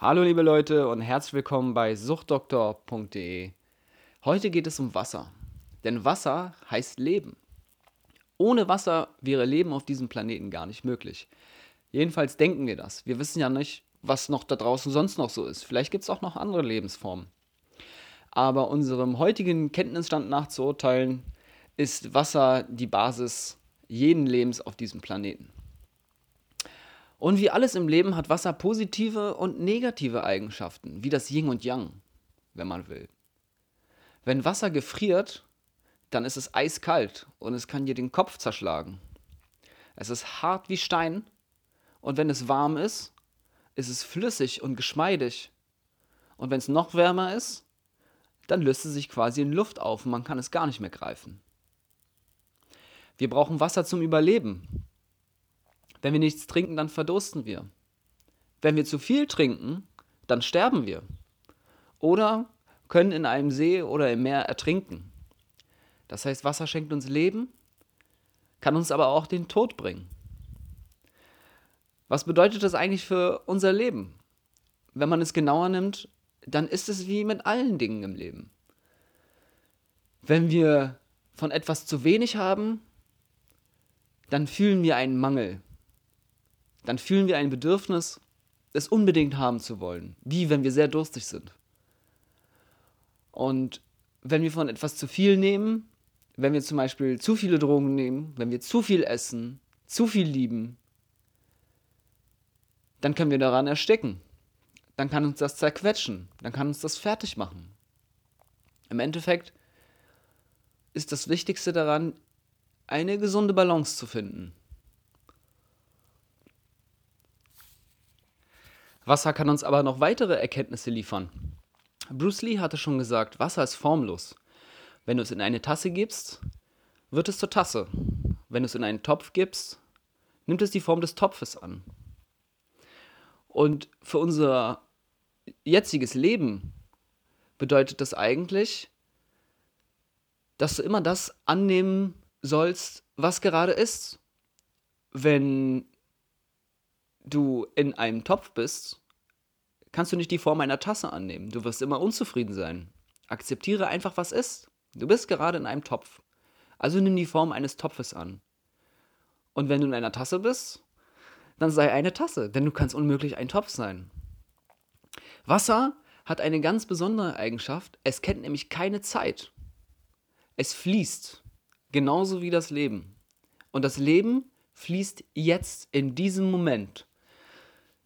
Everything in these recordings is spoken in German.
Hallo liebe Leute und herzlich willkommen bei suchtdoktor.de. Heute geht es um Wasser. Denn Wasser heißt Leben. Ohne Wasser wäre Leben auf diesem Planeten gar nicht möglich. Jedenfalls denken wir das. Wir wissen ja nicht, was noch da draußen sonst noch so ist. Vielleicht gibt es auch noch andere Lebensformen. Aber unserem heutigen Kenntnisstand nach zu urteilen, ist Wasser die Basis jeden Lebens auf diesem Planeten. Und wie alles im Leben hat Wasser positive und negative Eigenschaften, wie das Yin und Yang, wenn man will. Wenn Wasser gefriert, dann ist es eiskalt und es kann dir den Kopf zerschlagen. Es ist hart wie Stein und wenn es warm ist, ist es flüssig und geschmeidig. Und wenn es noch wärmer ist, dann löst es sich quasi in Luft auf und man kann es gar nicht mehr greifen. Wir brauchen Wasser zum Überleben. Wenn wir nichts trinken, dann verdursten wir. Wenn wir zu viel trinken, dann sterben wir. Oder können in einem See oder im Meer ertrinken. Das heißt, Wasser schenkt uns Leben, kann uns aber auch den Tod bringen. Was bedeutet das eigentlich für unser Leben? Wenn man es genauer nimmt, dann ist es wie mit allen Dingen im Leben. Wenn wir von etwas zu wenig haben, dann fühlen wir einen Mangel. Dann fühlen wir ein Bedürfnis, es unbedingt haben zu wollen, wie wenn wir sehr durstig sind. Und wenn wir von etwas zu viel nehmen, wenn wir zum Beispiel zu viele Drogen nehmen, wenn wir zu viel essen, zu viel lieben, dann können wir daran ersticken. Dann kann uns das zerquetschen, dann kann uns das fertig machen. Im Endeffekt ist das Wichtigste daran, eine gesunde Balance zu finden. Wasser kann uns aber noch weitere Erkenntnisse liefern. Bruce Lee hatte schon gesagt, Wasser ist formlos. Wenn du es in eine Tasse gibst, wird es zur Tasse. Wenn du es in einen Topf gibst, nimmt es die Form des Topfes an. Und für unser jetziges Leben bedeutet das eigentlich, dass du immer das annehmen sollst, was gerade ist. Wenn du in einem Topf bist, kannst du nicht die Form einer Tasse annehmen. Du wirst immer unzufrieden sein. Akzeptiere einfach, was ist. Du bist gerade in einem Topf. Also nimm die Form eines Topfes an. Und wenn du in einer Tasse bist, dann sei eine Tasse, denn du kannst unmöglich ein Topf sein. Wasser hat eine ganz besondere Eigenschaft, es kennt nämlich keine Zeit. Es fließt, genauso wie das Leben. Und das Leben fließt jetzt in diesem Moment.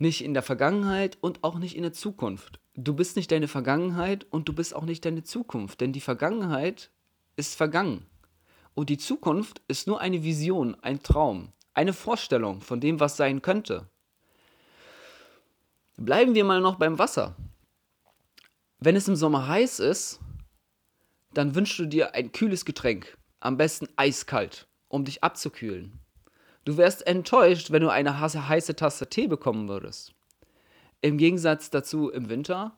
Nicht in der Vergangenheit und auch nicht in der Zukunft. Du bist nicht deine Vergangenheit und du bist auch nicht deine Zukunft, denn die Vergangenheit ist vergangen. Und die Zukunft ist nur eine Vision, ein Traum, eine Vorstellung von dem, was sein könnte. Bleiben wir mal noch beim Wasser. Wenn es im Sommer heiß ist, dann wünschst du dir ein kühles Getränk, am besten eiskalt, um dich abzukühlen. Du wärst enttäuscht, wenn du eine heiße Tasse Tee bekommen würdest. Im Gegensatz dazu im Winter,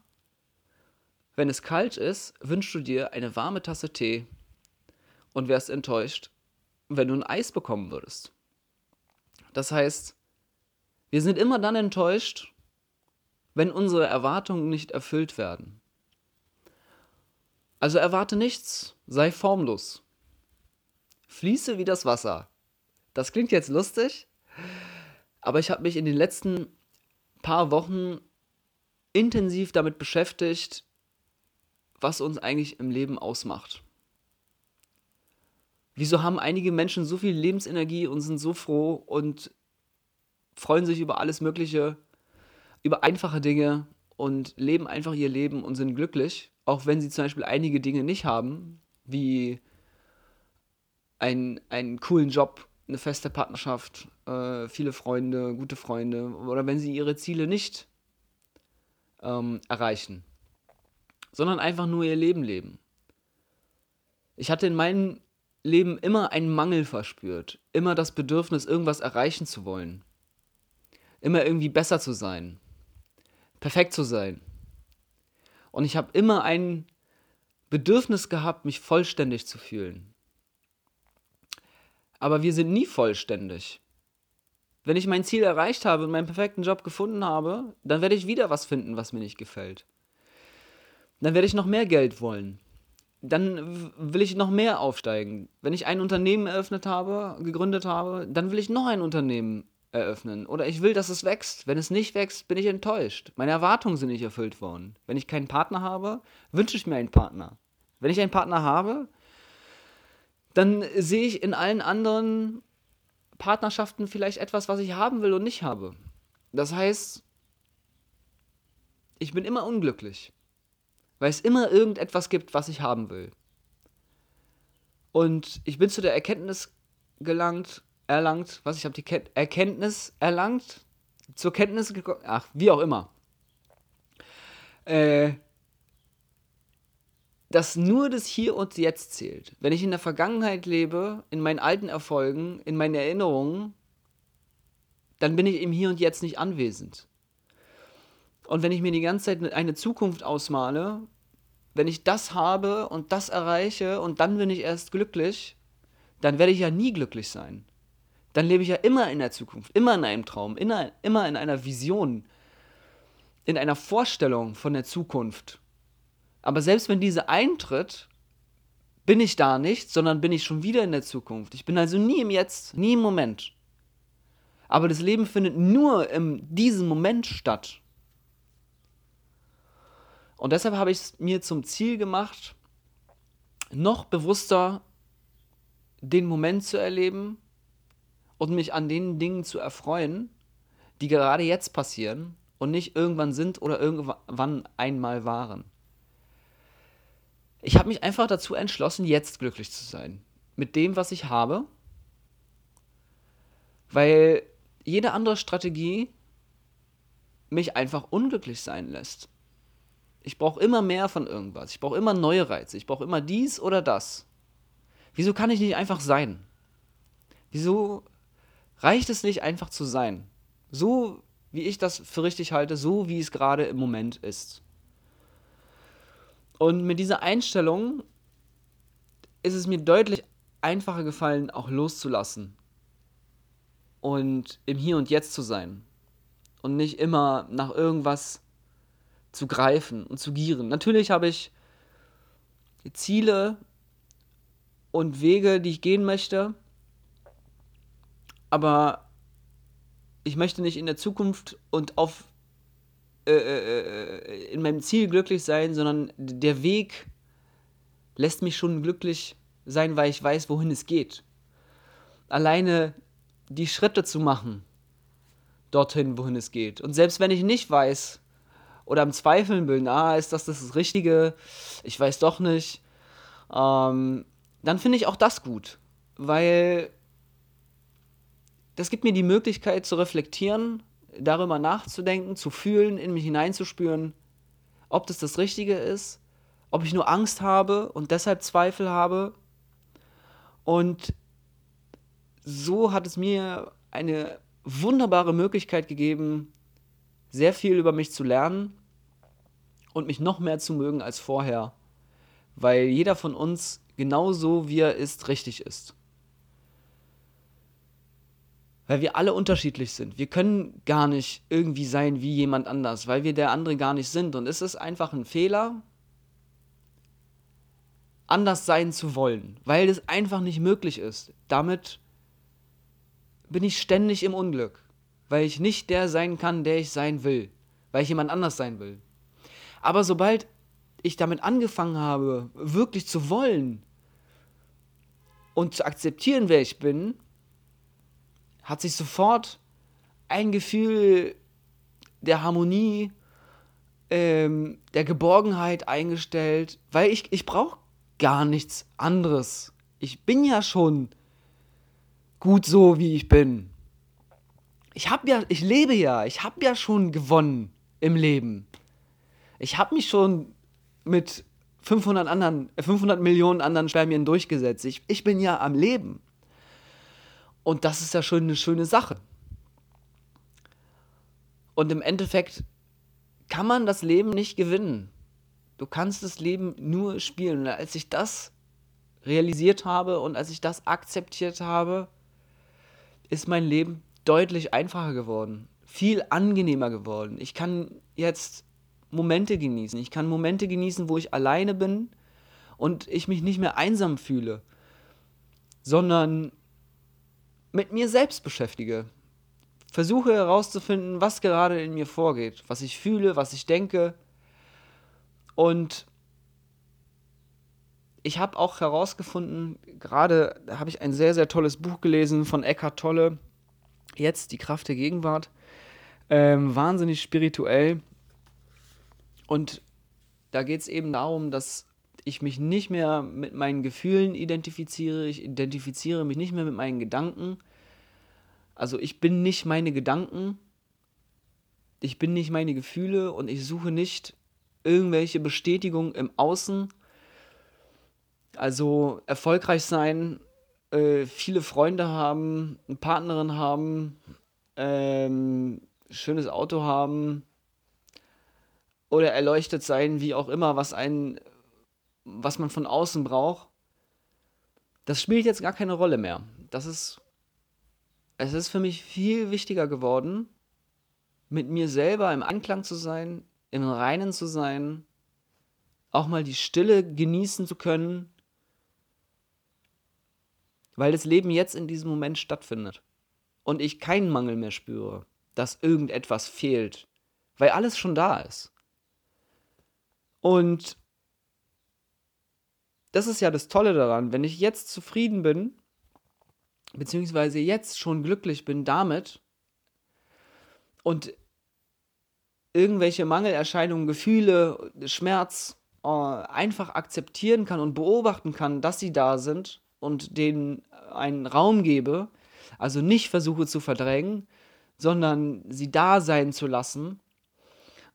wenn es kalt ist, wünschst du dir eine warme Tasse Tee und wärst enttäuscht, wenn du ein Eis bekommen würdest. Das heißt, wir sind immer dann enttäuscht, wenn unsere Erwartungen nicht erfüllt werden. Also erwarte nichts, sei formlos. Fließe wie das Wasser. Das klingt jetzt lustig, aber ich habe mich in den letzten paar Wochen intensiv damit beschäftigt, was uns eigentlich im Leben ausmacht. Wieso haben einige Menschen so viel Lebensenergie und sind so froh und freuen sich über alles Mögliche, über einfache Dinge und leben einfach ihr Leben und sind glücklich, auch wenn sie zum Beispiel einige Dinge nicht haben, wie ein, einen coolen Job eine feste Partnerschaft, äh, viele Freunde, gute Freunde oder wenn sie ihre Ziele nicht ähm, erreichen, sondern einfach nur ihr Leben leben. Ich hatte in meinem Leben immer einen Mangel verspürt, immer das Bedürfnis, irgendwas erreichen zu wollen, immer irgendwie besser zu sein, perfekt zu sein. Und ich habe immer ein Bedürfnis gehabt, mich vollständig zu fühlen aber wir sind nie vollständig. Wenn ich mein Ziel erreicht habe und meinen perfekten Job gefunden habe, dann werde ich wieder was finden, was mir nicht gefällt. Dann werde ich noch mehr Geld wollen. Dann will ich noch mehr aufsteigen. Wenn ich ein Unternehmen eröffnet habe, gegründet habe, dann will ich noch ein Unternehmen eröffnen. Oder ich will, dass es wächst. Wenn es nicht wächst, bin ich enttäuscht. Meine Erwartungen sind nicht erfüllt worden. Wenn ich keinen Partner habe, wünsche ich mir einen Partner. Wenn ich einen Partner habe, dann sehe ich in allen anderen Partnerschaften vielleicht etwas, was ich haben will und nicht habe. Das heißt, ich bin immer unglücklich, weil es immer irgendetwas gibt, was ich haben will. Und ich bin zu der Erkenntnis gelangt, erlangt, was ich habe die Ken Erkenntnis erlangt, zur Kenntnis gekommen, ach, wie auch immer. Äh, dass nur das Hier und Jetzt zählt. Wenn ich in der Vergangenheit lebe, in meinen alten Erfolgen, in meinen Erinnerungen, dann bin ich im Hier und Jetzt nicht anwesend. Und wenn ich mir die ganze Zeit eine Zukunft ausmale, wenn ich das habe und das erreiche und dann bin ich erst glücklich, dann werde ich ja nie glücklich sein. Dann lebe ich ja immer in der Zukunft, immer in einem Traum, immer in einer Vision, in einer Vorstellung von der Zukunft. Aber selbst wenn diese eintritt, bin ich da nicht, sondern bin ich schon wieder in der Zukunft. Ich bin also nie im Jetzt, nie im Moment. Aber das Leben findet nur in diesem Moment statt. Und deshalb habe ich es mir zum Ziel gemacht, noch bewusster den Moment zu erleben und mich an den Dingen zu erfreuen, die gerade jetzt passieren und nicht irgendwann sind oder irgendwann einmal waren ich habe mich einfach dazu entschlossen, jetzt glücklich zu sein. Mit dem, was ich habe. Weil jede andere Strategie mich einfach unglücklich sein lässt. Ich brauche immer mehr von irgendwas. Ich brauche immer neue Reize. Ich brauche immer dies oder das. Wieso kann ich nicht einfach sein? Wieso reicht es nicht einfach zu sein? So wie ich das für richtig halte, so wie es gerade im Moment ist. Und mit dieser Einstellung ist es mir deutlich einfacher gefallen, auch loszulassen. Und im Hier und Jetzt zu sein. Und nicht immer nach irgendwas zu greifen und zu gieren. Natürlich habe ich Ziele und Wege, die ich gehen möchte. Aber ich möchte nicht in der Zukunft und auf äh, äh, äh, in meinem Ziel glücklich sein, sondern der Weg lässt mich schon glücklich sein, weil ich weiß, wohin es geht. Alleine die Schritte zu machen, dorthin, wohin es geht. Und selbst wenn ich nicht weiß oder am Zweifeln bin, ah, ist das das Richtige, ich weiß doch nicht, ähm, dann finde ich auch das gut, weil das gibt mir die Möglichkeit zu reflektieren darüber nachzudenken, zu fühlen, in mich hineinzuspüren, ob das das Richtige ist, ob ich nur Angst habe und deshalb Zweifel habe. Und so hat es mir eine wunderbare Möglichkeit gegeben, sehr viel über mich zu lernen und mich noch mehr zu mögen als vorher, weil jeder von uns genauso wie er ist richtig ist weil wir alle unterschiedlich sind. Wir können gar nicht irgendwie sein wie jemand anders, weil wir der andere gar nicht sind. Und es ist einfach ein Fehler, anders sein zu wollen, weil es einfach nicht möglich ist. Damit bin ich ständig im Unglück, weil ich nicht der sein kann, der ich sein will, weil ich jemand anders sein will. Aber sobald ich damit angefangen habe, wirklich zu wollen und zu akzeptieren, wer ich bin, hat sich sofort ein Gefühl der Harmonie, ähm, der Geborgenheit eingestellt, weil ich, ich brauche gar nichts anderes. Ich bin ja schon gut so, wie ich bin. Ich habe ja, ich lebe ja, ich habe ja schon gewonnen im Leben. Ich habe mich schon mit 500 anderen, 500 Millionen anderen Spermien durchgesetzt. Ich, ich bin ja am Leben. Und das ist ja schon eine schöne Sache. Und im Endeffekt kann man das Leben nicht gewinnen. Du kannst das Leben nur spielen. Und als ich das realisiert habe und als ich das akzeptiert habe, ist mein Leben deutlich einfacher geworden, viel angenehmer geworden. Ich kann jetzt Momente genießen. Ich kann Momente genießen, wo ich alleine bin und ich mich nicht mehr einsam fühle, sondern mit mir selbst beschäftige. Versuche herauszufinden, was gerade in mir vorgeht, was ich fühle, was ich denke. Und ich habe auch herausgefunden, gerade habe ich ein sehr, sehr tolles Buch gelesen von Eckhart Tolle, jetzt die Kraft der Gegenwart, ähm, wahnsinnig spirituell. Und da geht es eben darum, dass ich mich nicht mehr mit meinen Gefühlen identifiziere, ich identifiziere mich nicht mehr mit meinen Gedanken. Also ich bin nicht meine Gedanken, ich bin nicht meine Gefühle und ich suche nicht irgendwelche Bestätigung im Außen, also erfolgreich sein, äh, viele Freunde haben, eine Partnerin haben, ähm, schönes Auto haben oder erleuchtet sein, wie auch immer, was ein, was man von außen braucht. Das spielt jetzt gar keine Rolle mehr. Das ist, es ist für mich viel wichtiger geworden, mit mir selber im Einklang zu sein, im Reinen zu sein, auch mal die Stille genießen zu können, weil das Leben jetzt in diesem Moment stattfindet und ich keinen Mangel mehr spüre, dass irgendetwas fehlt, weil alles schon da ist. Und das ist ja das Tolle daran, wenn ich jetzt zufrieden bin, beziehungsweise jetzt schon glücklich bin damit und irgendwelche Mangelerscheinungen, Gefühle, Schmerz äh, einfach akzeptieren kann und beobachten kann, dass sie da sind und denen einen Raum gebe, also nicht versuche zu verdrängen, sondern sie da sein zu lassen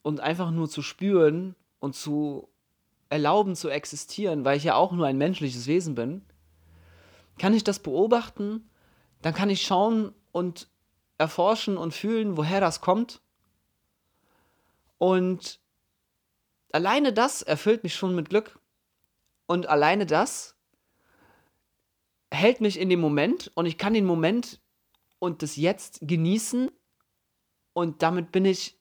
und einfach nur zu spüren und zu erlauben zu existieren, weil ich ja auch nur ein menschliches Wesen bin, kann ich das beobachten, dann kann ich schauen und erforschen und fühlen, woher das kommt. Und alleine das erfüllt mich schon mit Glück. Und alleine das hält mich in dem Moment und ich kann den Moment und das Jetzt genießen und damit bin ich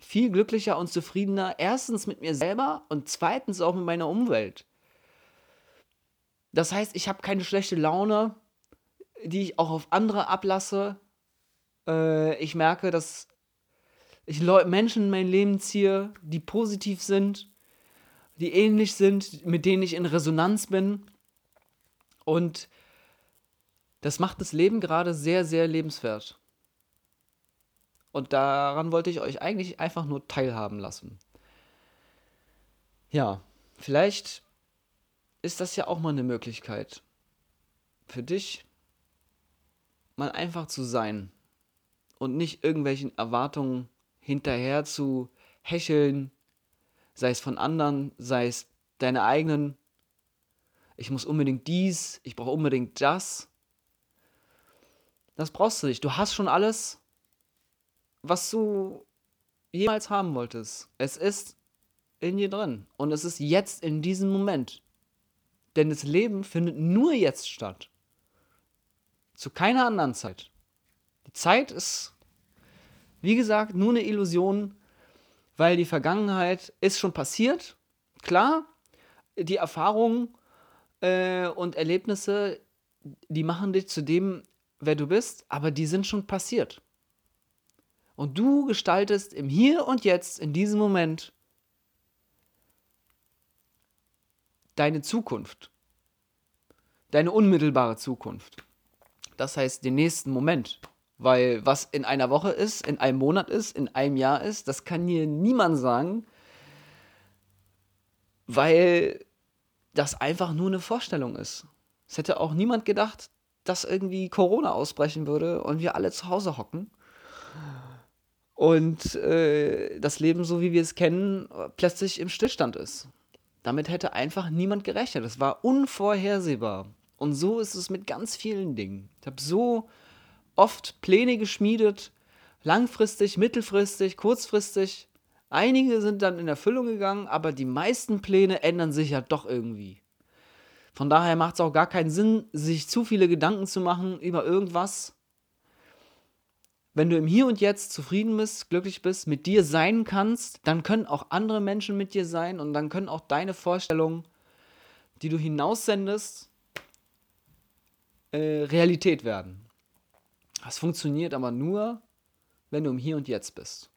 viel glücklicher und zufriedener. Erstens mit mir selber und zweitens auch mit meiner Umwelt. Das heißt, ich habe keine schlechte Laune, die ich auch auf andere ablasse. Äh, ich merke, dass ich Leu Menschen in mein Leben ziehe, die positiv sind, die ähnlich sind, mit denen ich in Resonanz bin. Und das macht das Leben gerade sehr, sehr lebenswert. Und daran wollte ich euch eigentlich einfach nur teilhaben lassen. Ja, vielleicht ist das ja auch mal eine Möglichkeit für dich, mal einfach zu sein und nicht irgendwelchen Erwartungen hinterher zu hecheln, sei es von anderen, sei es deine eigenen. Ich muss unbedingt dies, ich brauche unbedingt das. Das brauchst du nicht. Du hast schon alles, was du jemals haben wolltest. Es ist in dir drin. Und es ist jetzt in diesem Moment. Denn das Leben findet nur jetzt statt. Zu keiner anderen Zeit. Die Zeit ist, wie gesagt, nur eine Illusion, weil die Vergangenheit ist schon passiert. Klar, die Erfahrungen äh, und Erlebnisse, die machen dich zu dem, wer du bist, aber die sind schon passiert. Und du gestaltest im Hier und Jetzt, in diesem Moment, deine Zukunft. Deine unmittelbare Zukunft. Das heißt, den nächsten Moment. Weil was in einer Woche ist, in einem Monat ist, in einem Jahr ist, das kann dir niemand sagen, weil das einfach nur eine Vorstellung ist. Es hätte auch niemand gedacht, dass irgendwie Corona ausbrechen würde und wir alle zu Hause hocken und äh, das Leben, so wie wir es kennen, plötzlich im Stillstand ist. Damit hätte einfach niemand gerechnet. Das war unvorhersehbar. Und so ist es mit ganz vielen Dingen. Ich habe so oft Pläne geschmiedet, langfristig, mittelfristig, kurzfristig. Einige sind dann in Erfüllung gegangen, aber die meisten Pläne ändern sich ja doch irgendwie. Von daher macht es auch gar keinen Sinn, sich zu viele Gedanken zu machen über irgendwas, wenn du im Hier und Jetzt zufrieden bist, glücklich bist, mit dir sein kannst, dann können auch andere Menschen mit dir sein und dann können auch deine Vorstellungen, die du hinaussendest, äh, Realität werden. Das funktioniert aber nur, wenn du im Hier und Jetzt bist.